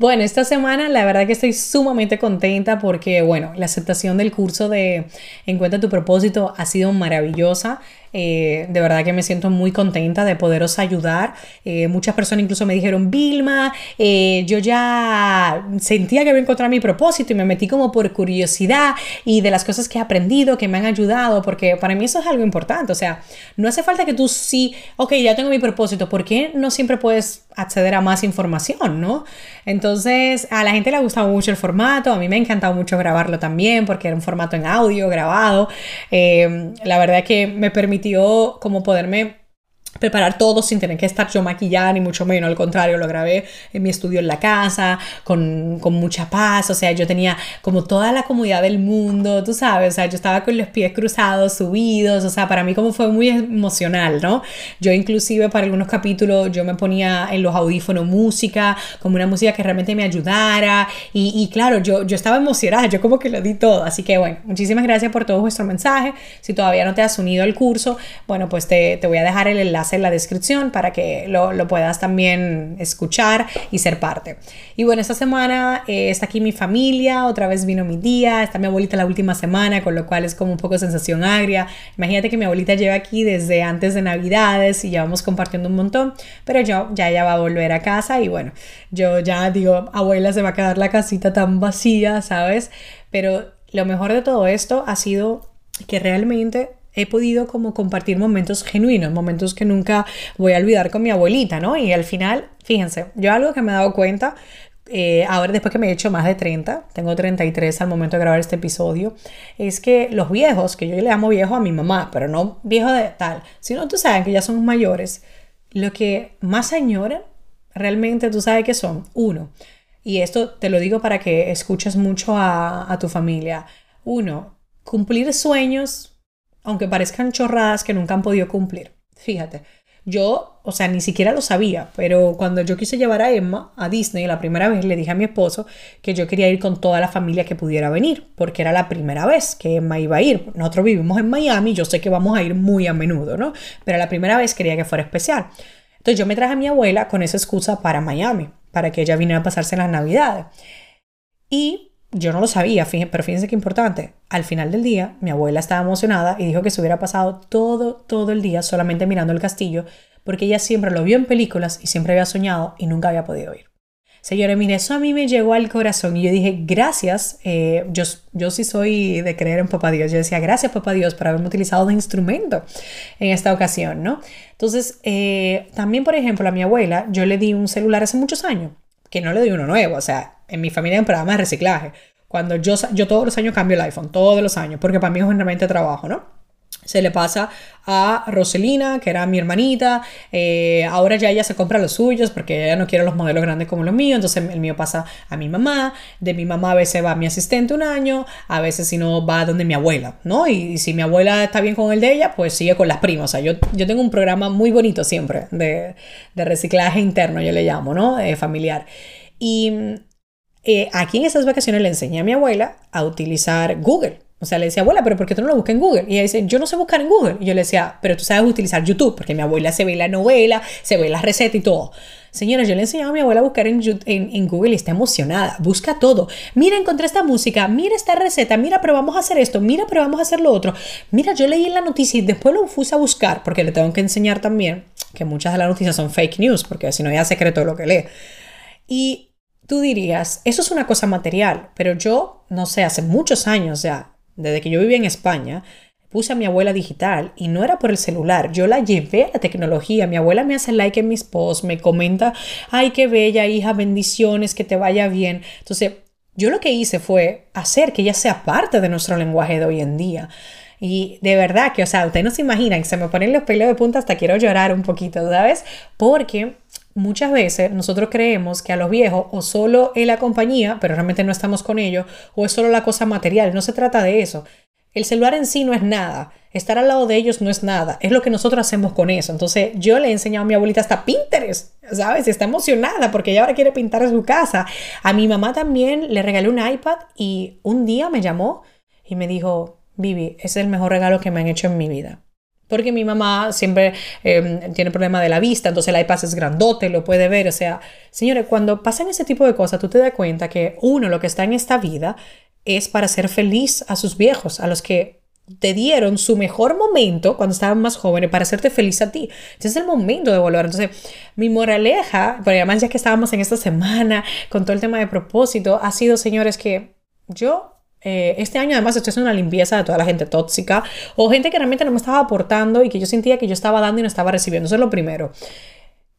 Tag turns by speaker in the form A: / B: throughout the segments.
A: Bueno, esta semana la verdad que estoy sumamente contenta porque, bueno, la aceptación del curso de Encuentra tu propósito ha sido maravillosa. Eh, de verdad que me siento muy contenta de poderos ayudar. Eh, muchas personas incluso me dijeron, Vilma, eh, yo ya sentía que había encontrado mi propósito y me metí como por curiosidad y de las cosas que he aprendido, que me han ayudado, porque para mí eso es algo importante. O sea, no hace falta que tú sí, ok, ya tengo mi propósito, ¿por qué no siempre puedes acceder a más información, no? Entonces, a la gente le ha gustado mucho el formato, a mí me ha encantado mucho grabarlo también, porque era un formato en audio grabado. la verdad que me como poderme preparar todo sin tener que estar yo maquillada ni mucho menos, al contrario, lo grabé en mi estudio en la casa, con, con, mucha paz, o sea, yo tenía como toda la comodidad del mundo, tú sabes, o sea, yo estaba con los pies cruzados, subidos, o sea, para mí como fue muy emocional, ¿no? Yo inclusive para algunos capítulos yo me ponía en los audífonos música, como una música que realmente me ayudara, y, y claro, yo, yo estaba emocionada, yo como que lo di todo, así que bueno, muchísimas gracias por todo vuestro mensaje, si todavía no te has unido al curso, bueno, pues te, te voy a dejar el enlace en la descripción para que lo, lo puedas también escuchar y ser parte. Y bueno, esta semana eh, está aquí mi familia, otra vez vino mi día, está mi abuelita la última semana, con lo cual es como un poco sensación agria. Imagínate que mi abuelita lleva aquí desde antes de Navidades y ya vamos compartiendo un montón, pero yo ya ella va a volver a casa y bueno, yo ya digo, abuela, se va a quedar la casita tan vacía, ¿sabes? Pero lo mejor de todo esto ha sido que realmente he podido como compartir momentos genuinos, momentos que nunca voy a olvidar con mi abuelita, ¿no? Y al final, fíjense, yo algo que me he dado cuenta, eh, ahora después que me he hecho más de 30, tengo 33 al momento de grabar este episodio, es que los viejos, que yo le llamo viejo a mi mamá, pero no viejo de tal, sino tú sabes que ya son mayores, lo que más añoran realmente tú sabes que son, uno, y esto te lo digo para que escuches mucho a, a tu familia, uno, cumplir sueños aunque parezcan chorradas que nunca han podido cumplir. Fíjate, yo, o sea, ni siquiera lo sabía, pero cuando yo quise llevar a Emma a Disney la primera vez, le dije a mi esposo que yo quería ir con toda la familia que pudiera venir, porque era la primera vez que Emma iba a ir. Nosotros vivimos en Miami, yo sé que vamos a ir muy a menudo, ¿no? Pero la primera vez quería que fuera especial. Entonces yo me traje a mi abuela con esa excusa para Miami, para que ella viniera a pasarse las navidades. Y yo no lo sabía, pero fíjense qué importante. Al final del día, mi abuela estaba emocionada y dijo que se hubiera pasado todo, todo el día solamente mirando el castillo, porque ella siempre lo vio en películas y siempre había soñado y nunca había podido ir. Señores, mire, eso a mí me llegó al corazón y yo dije, gracias, eh, yo, yo sí soy de creer en Papá Dios, yo decía, gracias Papá Dios por haberme utilizado de instrumento en esta ocasión, ¿no? Entonces, eh, también, por ejemplo, a mi abuela, yo le di un celular hace muchos años, que no le di uno nuevo, o sea, en mi familia hay un programa de reciclaje. Cuando yo, yo todos los años cambio el iPhone, todos los años, porque para mí es un herramienta de trabajo, ¿no? Se le pasa a Roselina, que era mi hermanita. Eh, ahora ya ella se compra los suyos porque ella no quiere los modelos grandes como los míos. Entonces el mío pasa a mi mamá. De mi mamá a veces va mi asistente un año. A veces si no va donde mi abuela, ¿no? Y, si mi abuela está bien con el de ella, pues sigue con las primas. O sea, yo, yo tengo un programa muy bonito siempre de, de reciclaje interno, yo le llamo, ¿no? Eh, familiar. Y eh, aquí en esas vacaciones le enseñé a mi abuela a utilizar Google. O sea, le decía, abuela, pero ¿por qué tú no lo buscas en Google? Y ella dice, yo no sé buscar en Google. Y yo le decía, pero tú sabes utilizar YouTube, porque mi abuela se ve la novela, se ve la receta y todo. Señora, yo le enseñaba a mi abuela a buscar en, en, en, Google y está emocionada. Busca todo. Mira, encontré esta música. Mira esta receta. Mira, pero vamos a hacer esto. Mira, pero vamos a hacer lo otro. Mira, yo leí en la noticia y después lo puse a buscar porque le tengo que enseñar también que muchas de las noticias son fake news, porque si no ya secreto lo que lee. Y Tú dirías, eso es una cosa material, pero yo, no sé, hace muchos años ya, desde que yo vivía en España, puse a mi abuela digital y no era por el celular, yo la llevé a la tecnología. Mi abuela me hace like en mis posts, me comenta, ay, qué bella hija, bendiciones, que te vaya bien. Entonces, yo lo que hice fue hacer que ella sea parte de nuestro lenguaje de hoy en día. Y de verdad que, o sea, ustedes no se imaginan, se me ponen los pelos de punta hasta quiero llorar un poquito, ¿sabes? Porque muchas veces nosotros creemos que a los viejos o solo es la compañía, pero realmente no estamos con ellos, o es solo la cosa material. No se trata de eso. el celular en sí no es nada. Estar al lado de ellos no es nada. Es lo que nosotros hacemos con eso. Entonces, yo le he enseñado a mi abuelita hasta Pinterest, ¿sabes? Está emocionada porque ella ahora quiere pintar su casa. A mi mamá también le regalé un iPad y un día me llamó y me dijo, Vivi, es el mejor regalo que me han hecho en mi vida. Porque mi mamá siempre em, tiene problema de la vista, entonces el iPad es grandote, lo puede ver. O sea, señores, cuando pasan ese tipo de cosas, tú te das cuenta que uno, lo que está en esta vida, es para ser feliz a sus viejos, a los que te dieron su mejor momento cuando estaban más jóvenes para hacerte feliz a ti. Ese es el momento de volver. Entonces, mi moraleja, porque además ya que estábamos en esta semana con todo el tema de propósito, ha sido, señores, que yo eh, este año además estoy haciendo una limpieza de toda la gente tóxica o gente que realmente no me estaba aportando y que yo sentía que yo estaba dando y no estaba recibiendo. Eso es lo primero.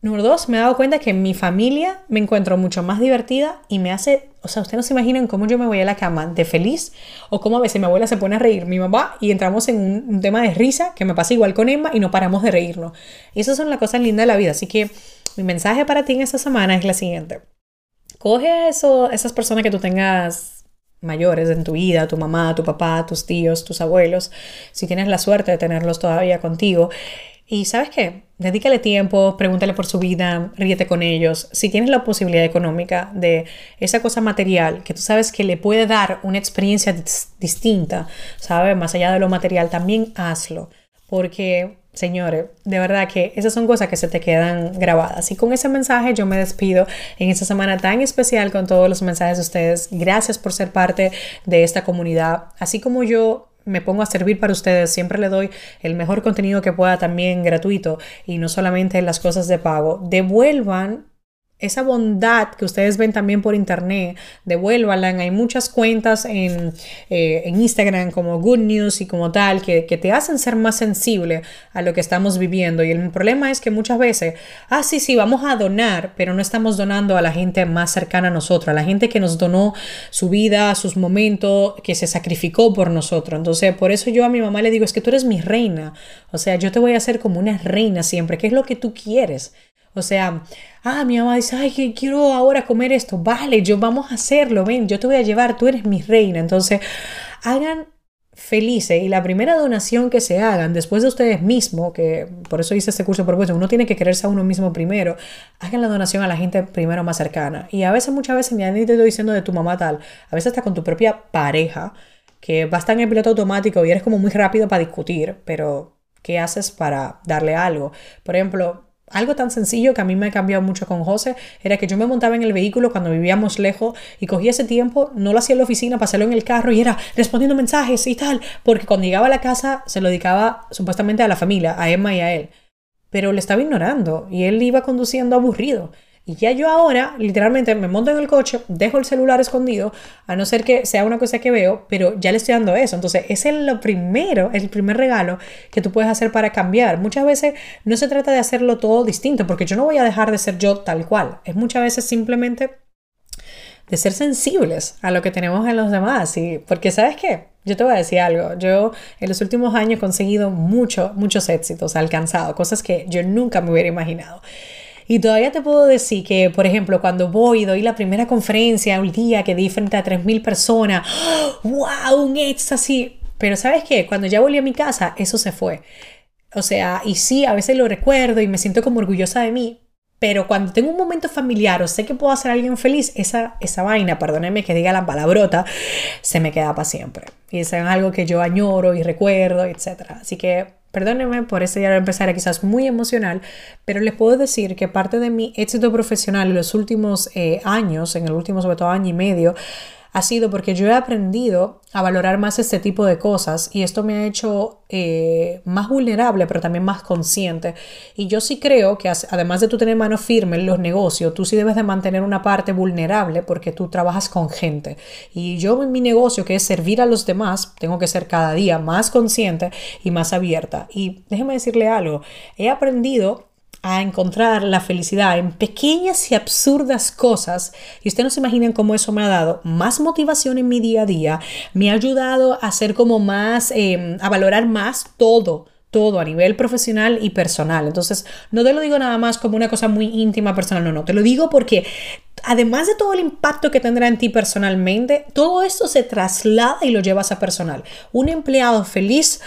A: Número dos, me he dado cuenta que en mi familia me encuentro mucho más divertida y me hace, o sea, ustedes no se imaginan cómo yo me voy a la cama de feliz o cómo a veces mi abuela se pone a reír, mi mamá, y entramos en un, tema de risa que me pasa igual con Emma y no paramos de reírnos. Y esas son las cosas lindas de la vida. Así que mi mensaje para ti en esta semana es la siguiente. Coge a esas personas que tú tengas mayores en tu vida, tu mamá, tu papá, tus tíos, tus abuelos, si tienes la suerte de tenerlos todavía contigo. Y sabes qué, dedícale tiempo, pregúntale por su vida, ríete con ellos. Si tienes la posibilidad económica de esa cosa material que tú sabes que le puede dar una experiencia distinta, ¿sabes? Más allá de lo material, también hazlo. Porque, señores, de verdad que esas son cosas que se te quedan grabadas. Y con ese mensaje yo me despido en esta semana tan especial con todos los mensajes de ustedes. Gracias por ser parte de esta comunidad. Así como yo me pongo a servir para ustedes, siempre le doy el mejor contenido que pueda también gratuito y no solamente las cosas de pago. Devuelvan esa bondad que ustedes ven también por internet, devuélvanla. Hay muchas cuentas en, eh, en, Instagram como Good News y como tal que, que, te hacen ser más sensible a lo que estamos viviendo. Y el problema es que muchas veces, ah, sí, sí, vamos a donar, pero no estamos donando a la gente más cercana a nosotros, a la gente que nos donó su vida, sus momentos, que se sacrificó por nosotros. Entonces, por eso yo a mi mamá le digo, es que tú eres mi reina. O sea, yo te voy a hacer como una reina siempre. ¿Qué es lo que tú quieres? O sea, ah, mi mamá dice, ay, que quiero ahora comer esto. Vale, yo vamos a hacerlo, ven, yo te voy a llevar, tú eres mi reina. Entonces, hagan felices y la primera donación que se hagan después de ustedes mismos, que por eso hice este curso propuesto, uno tiene que quererse a uno mismo primero, hagan la donación a la gente primero más cercana. Y a veces, muchas veces, ni te estoy diciendo de tu mamá tal, a veces está con tu propia pareja, que va a estar en piloto automático y eres como muy rápido para discutir, pero ¿qué haces para darle algo? Por ejemplo, algo tan sencillo que a mí me ha cambiado mucho con José era que yo me montaba en el vehículo cuando vivíamos lejos y cogía ese tiempo, no lo hacía en la oficina, pasarlo en el carro y era respondiendo mensajes y tal, porque cuando llegaba a la casa se lo dedicaba supuestamente a la familia, a Emma y a él. Pero le estaba ignorando y él iba conduciendo aburrido. Y ya yo ahora literalmente me monto en el coche, dejo el celular escondido, a no ser que sea una cosa que veo, pero ya le estoy dando eso. Entonces, ese es lo primero, el primer regalo que tú puedes hacer para cambiar. Muchas veces no se trata de hacerlo todo distinto, porque yo no voy a dejar de ser yo tal cual. Es muchas veces simplemente de ser sensibles a lo que tenemos en los demás. Y porque, ¿sabes qué? Yo te voy a decir algo. Yo en los últimos años he conseguido mucho, muchos éxitos, alcanzado cosas que yo nunca me hubiera imaginado. Y todavía te puedo decir que, por ejemplo, cuando voy y doy la primera conferencia un día que di frente a 3.000 personas, ¡wow! Un éxtasis. Pero ¿sabes qué? Cuando ya volví a mi casa, eso se fue. O sea, y sí, a veces lo recuerdo y me siento como orgullosa de mí, pero cuando tengo un momento familiar o sé que puedo hacer a alguien feliz, esa, esa vaina, perdónenme que diga la palabrota, se me queda para siempre. Y es algo que yo añoro y recuerdo, etc. Así que Perdónenme por ese de empezar quizás muy emocional, pero les puedo decir que parte de mi éxito profesional en los últimos eh, años, en el último sobre todo año y medio, ha sido porque yo he aprendido a valorar más este tipo de cosas y esto me ha hecho eh, más vulnerable, pero también más consciente. Y yo sí creo que además de tú tener mano firme en los negocios, tú sí debes de mantener una parte vulnerable porque tú trabajas con gente. Y yo en mi negocio, que es servir a los demás, tengo que ser cada día más consciente y más abierta. Y déjeme decirle algo, he aprendido a encontrar la felicidad en pequeñas y absurdas cosas. Y ustedes no se imaginan cómo eso me ha dado más motivación en mi día a día, me ha ayudado a ser como más, em, a valorar más todo todo a nivel profesional y personal. Entonces, no te lo digo nada más como una cosa muy íntima personal, no, no, te lo digo porque además de todo el impacto que tendrá en ti personalmente, todo esto se traslada y lo llevas a personal. Un empleado feliz,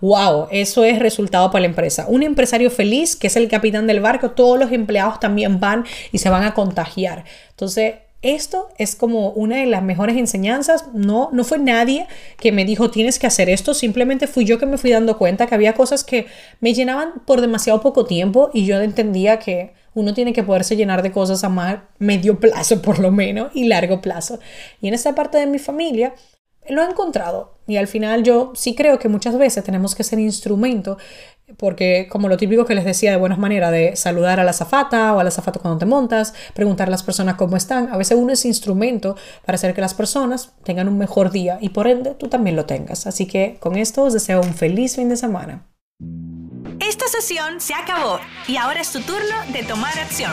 A: wow, eso es resultado para la empresa. Un empresario feliz, que es el capitán del barco, todos los empleados también van y se van a contagiar. Entonces, esto es como una de las mejores enseñanzas. No, no fue nadie que me dijo tienes que hacer esto. Simplemente fui yo que me fui dando cuenta que había cosas que me llenaban por demasiado poco tiempo y yo entendía que uno tiene que poderse llenar de cosas a más medio plazo por lo menos y largo plazo. Y en esta parte de mi familia lo he encontrado y al final yo sí creo que muchas veces tenemos que ser instrumento porque como lo típico que les decía de buenas maneras de saludar a la zafata o a la zafata cuando te montas, preguntar a las personas cómo están, a veces uno es instrumento para hacer que las personas tengan un mejor día y por ende tú también lo tengas. Así que con esto os deseo un feliz fin de semana.
B: Esta sesión se acabó y ahora es tu turno de tomar acción.